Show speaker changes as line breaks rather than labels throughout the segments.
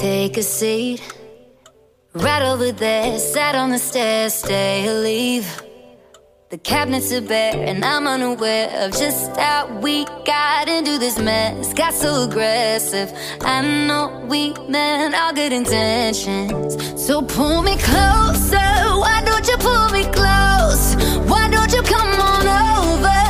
Take a seat right over there. Sat on the stairs, stay or leave. The cabinets are bare, and I'm unaware of just how we got into this mess. Got so aggressive. I know we meant all good intentions. So pull me closer. Why don't you pull me close? Why don't you come on over?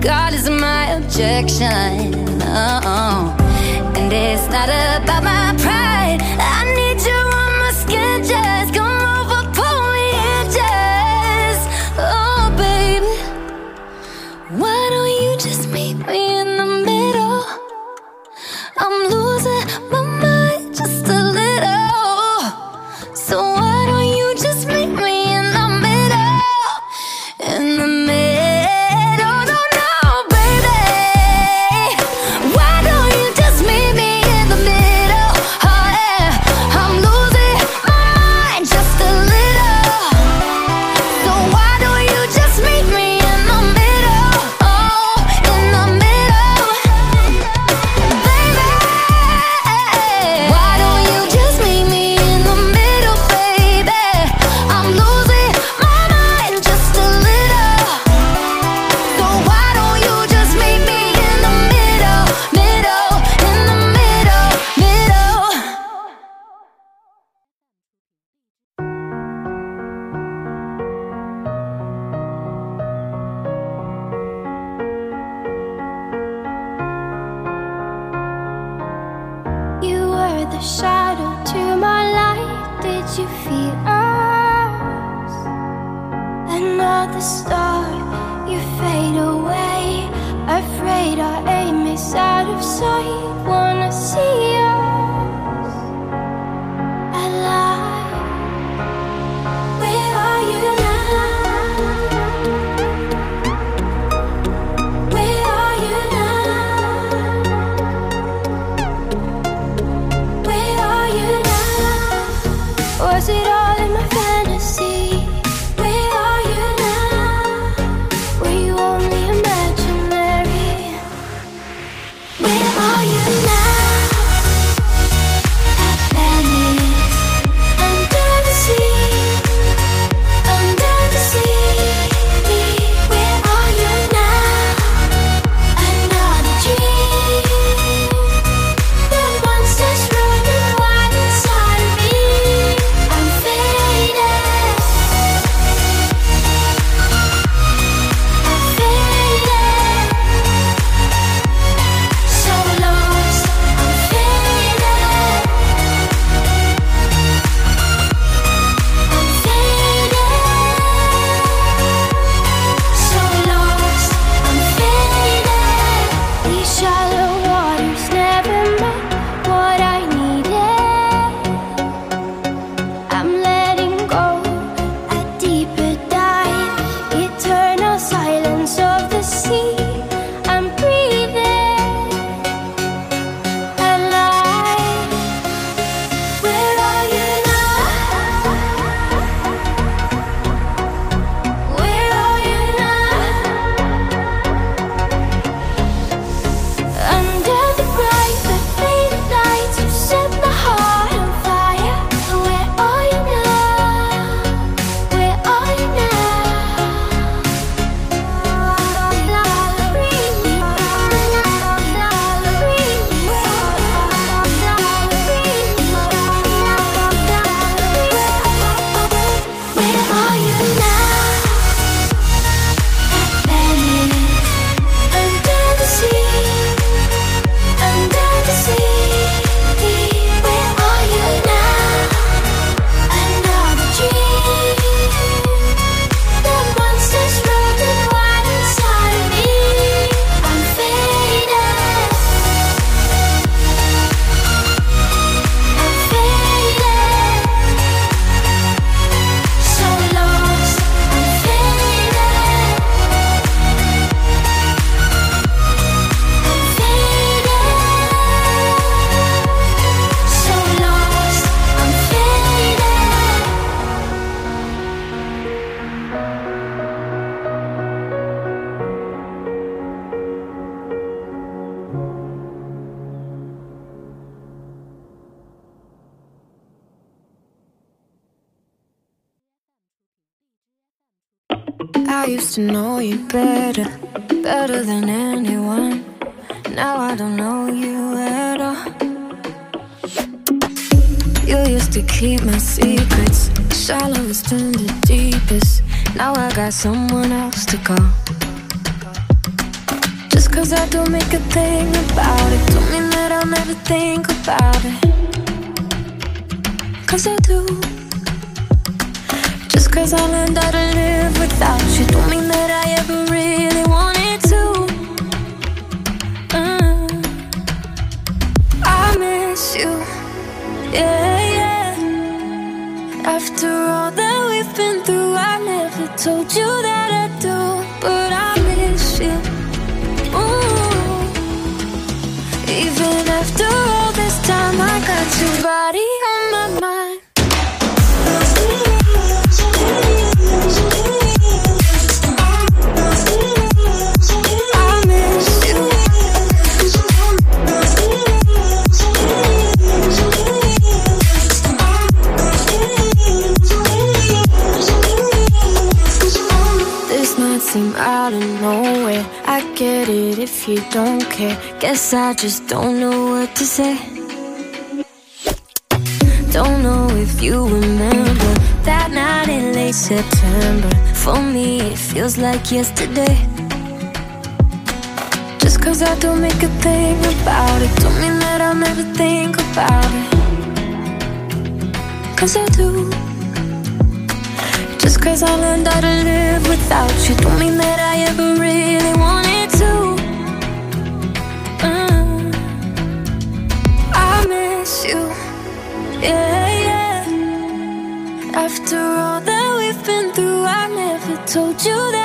God is my objection. Oh, and it's not about my. I
used to know you better, better than anyone. Now I don't know you at all. You used to keep my secrets, shallowest to the deepest. Now I got someone else to call. Just cause I don't make a thing about it, don't mean that I'll never think about it. Cause I do. Cause I learned how to live without you, don't mean that I ever really wanted to. Uh, I miss you, yeah, yeah. After all that we've been through, I never told you that you don't care. Guess I just don't know what to say. Don't know if you remember that night in late September. For me, it feels like yesterday. Just cause I don't make a thing about it, don't mean that I'll never think about it. Cause I do. Just cause I learned how to live without you, don't mean that I ever really wanted told you that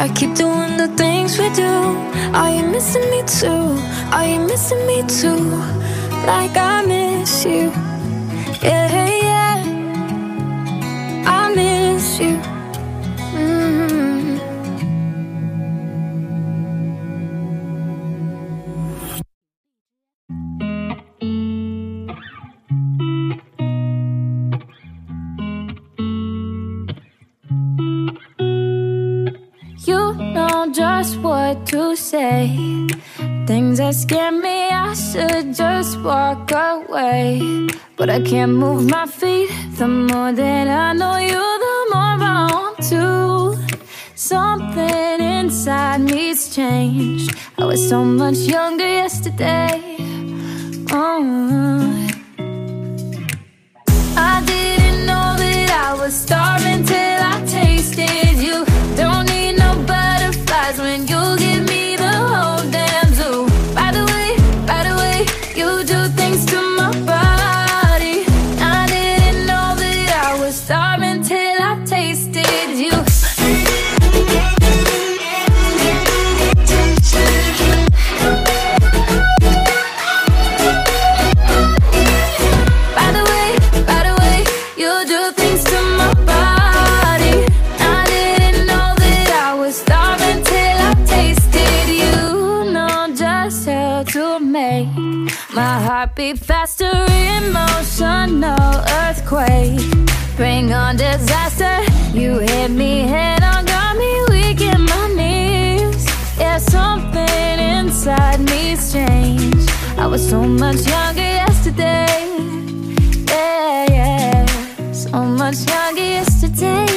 I keep doing the things we do. Are you missing me too? Are you missing me too? Like I miss you. Yeah, what to say. Things that scare me, I should just walk away. But I can't move my feet. The more that I know you, the more I want to. Something inside me's changed. I was so much younger yesterday. Oh. Me's changed. I was so much younger yesterday. Yeah, yeah. So much younger yesterday.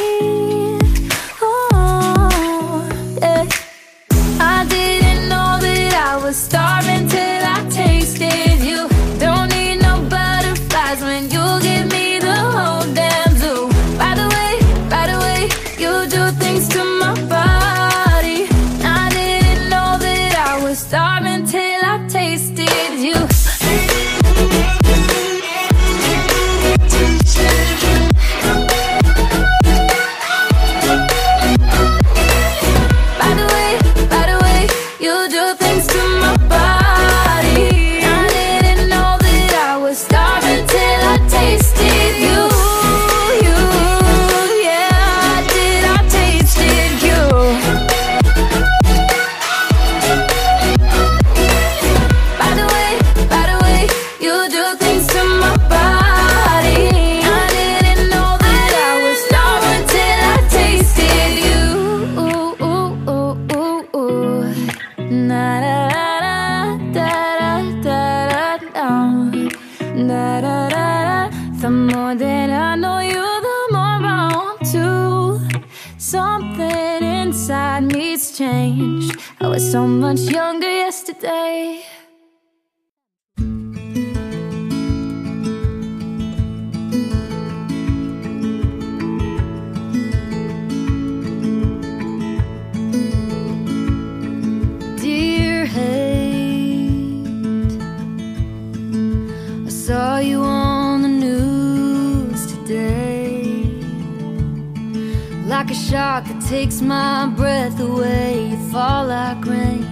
Like a shark that takes my breath away, you fall like rain,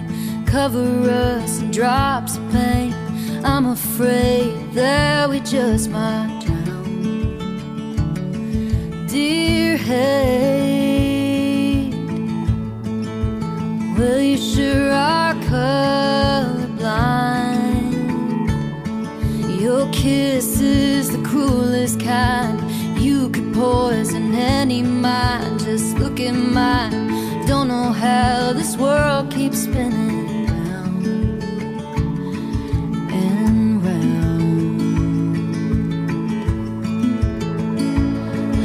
cover us in drops of pain. I'm afraid that we just might drown. Dear hate, well, you sure are colorblind. Your kiss is the cruelest kind. You could poison. Look mine. Don't know how this world keeps spinning round and round.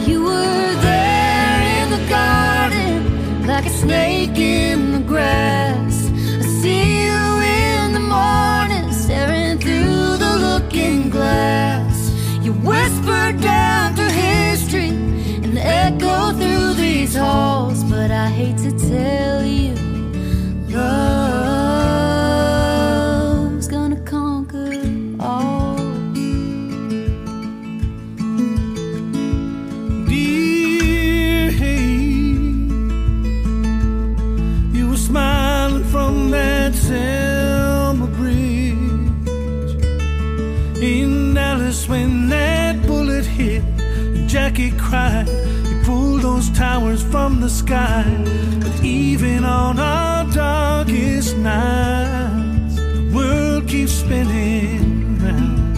You were there in the garden, like a snake in the grass. I see you in the morning, staring through the looking glass. You whisper down through history and echo through these halls, but I hate to tell you,
from the sky, but even on our darkest nights, the world keeps spinning round.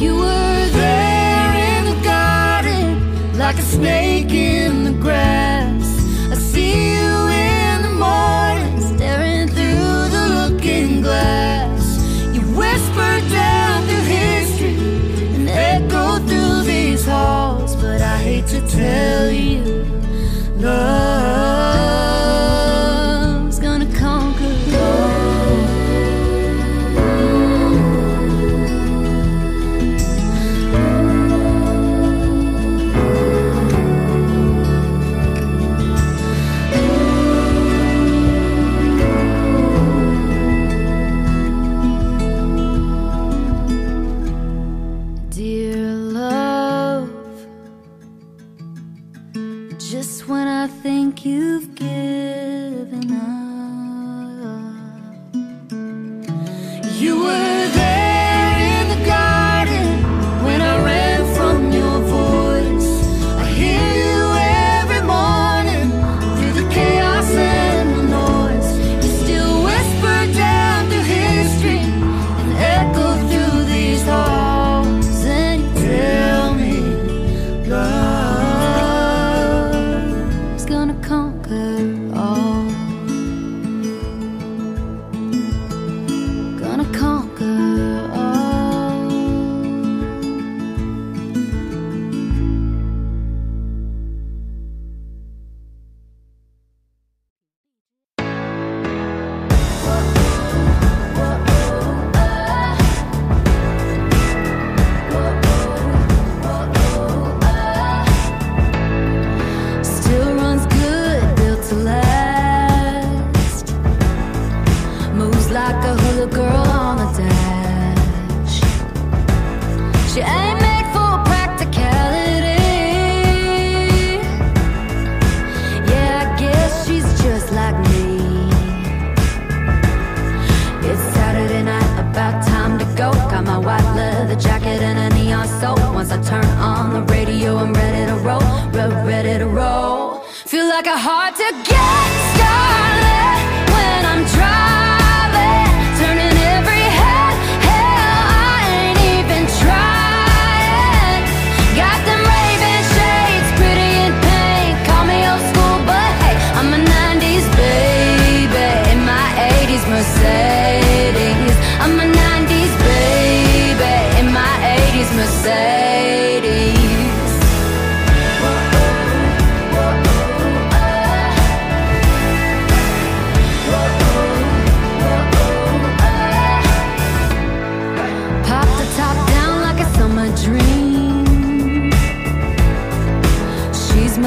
You were there in the garden, like a snake in the grass. I see you in the morning, staring through the looking glass. You whisper down through history and echo through these halls, but I hate to tell you,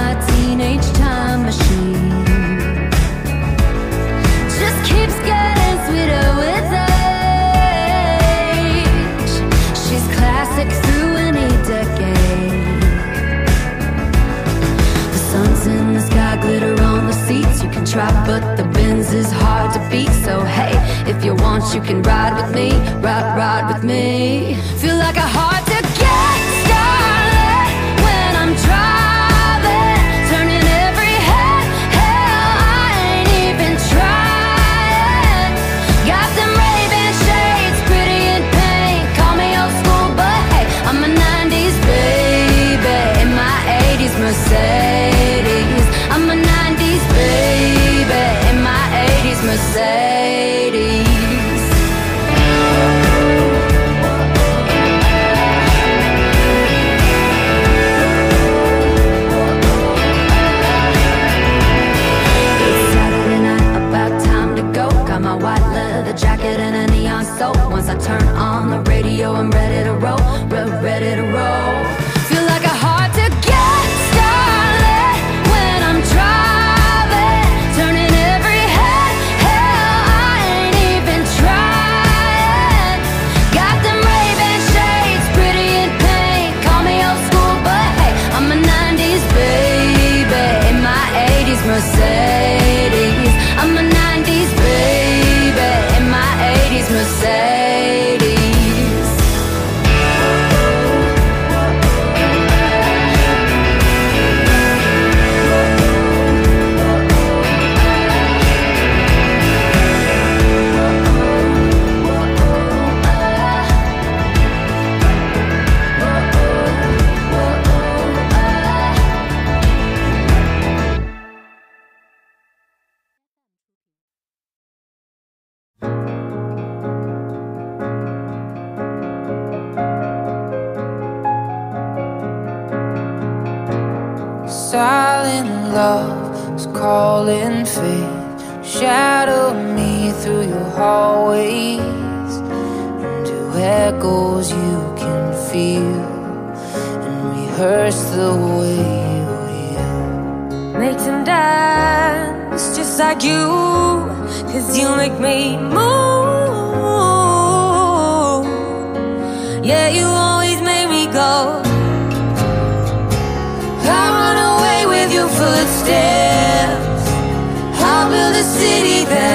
my teenage time machine just keeps getting sweeter with age. She's classic through any decade. The sun's in the sky, glitter on the seats. You can try, but the Benz is hard to beat. So hey, if you want, you can ride with me, ride, ride with me. Feel like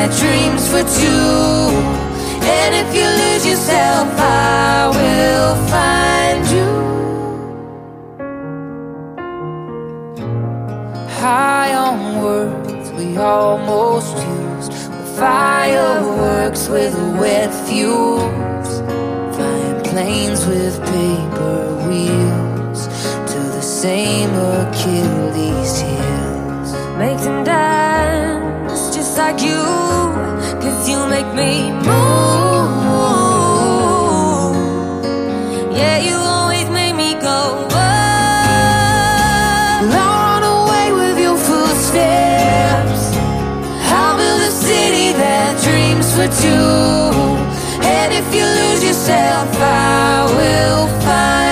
my
dreams for two. And if you lose yourself, I will find you. High on words we almost used, fireworks with wet fumes, flying planes with paper wheels to the same Achilles heels.
Make them dance like you. Cause you make me move. Yeah, you always make me go
Whoa. Run away with your footsteps. I'll build a city that dreams for two. And if you lose yourself I will find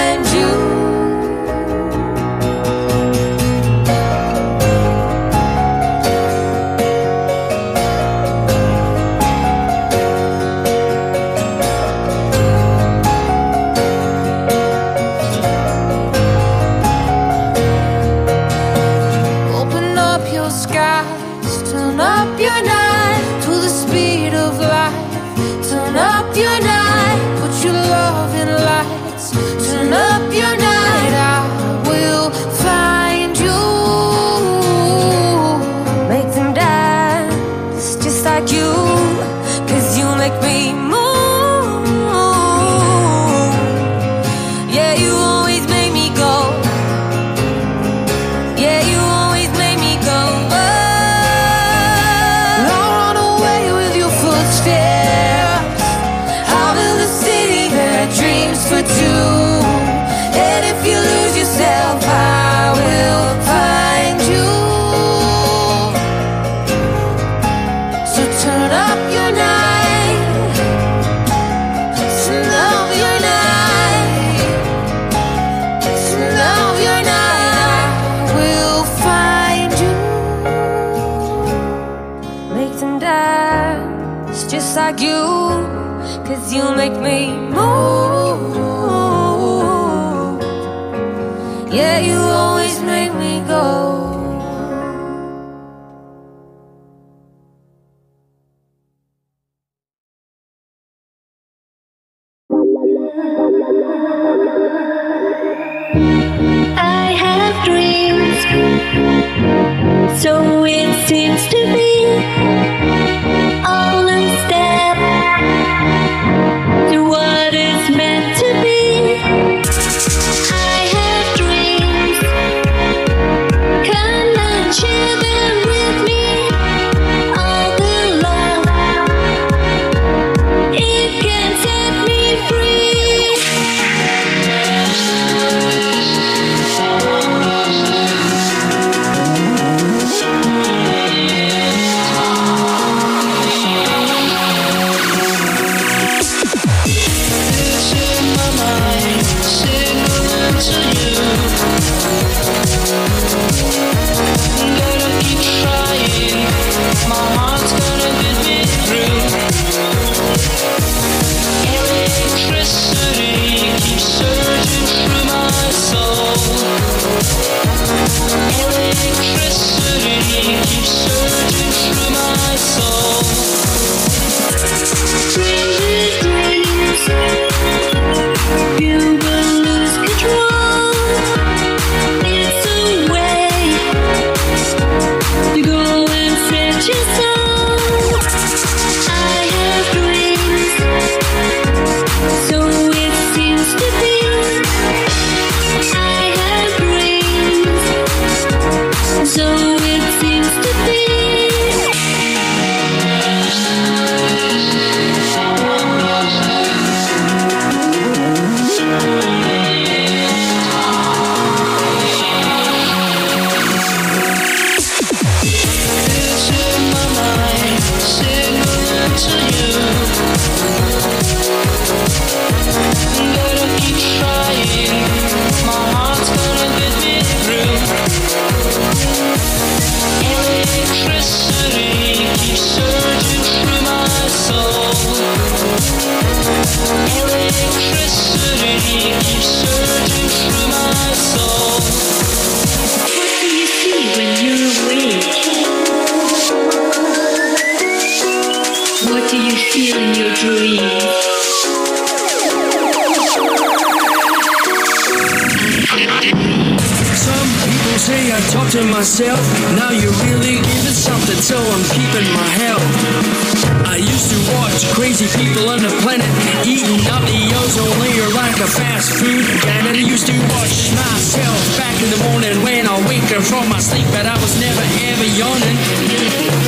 people on the planet eating up the ozone layer like a fast food. And I used to watch myself back in the morning when I wake up from my sleep, but I was never ever yawning.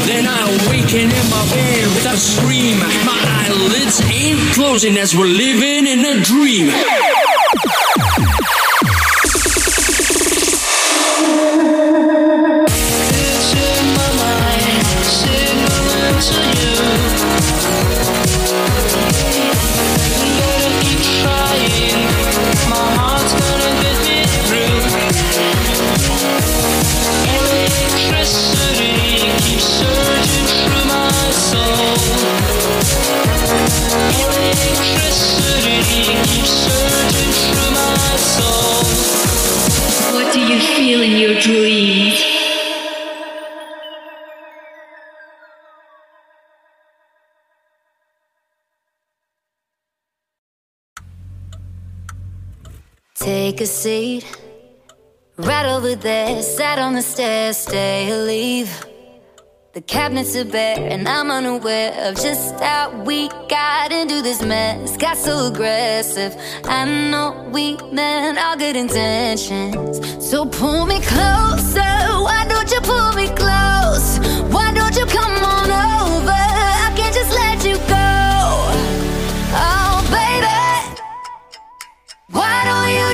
Then I awaken in my bed with a scream. My eyelids ain't closing as we're living in a dream.
Seat. Right over there, sat on the stairs, stay or leave. The cabinets are bare, and I'm unaware of just how we got into this mess. Got so aggressive. I know we meant all good intentions. So pull me closer. Why don't you pull me close? Why don't you come on over?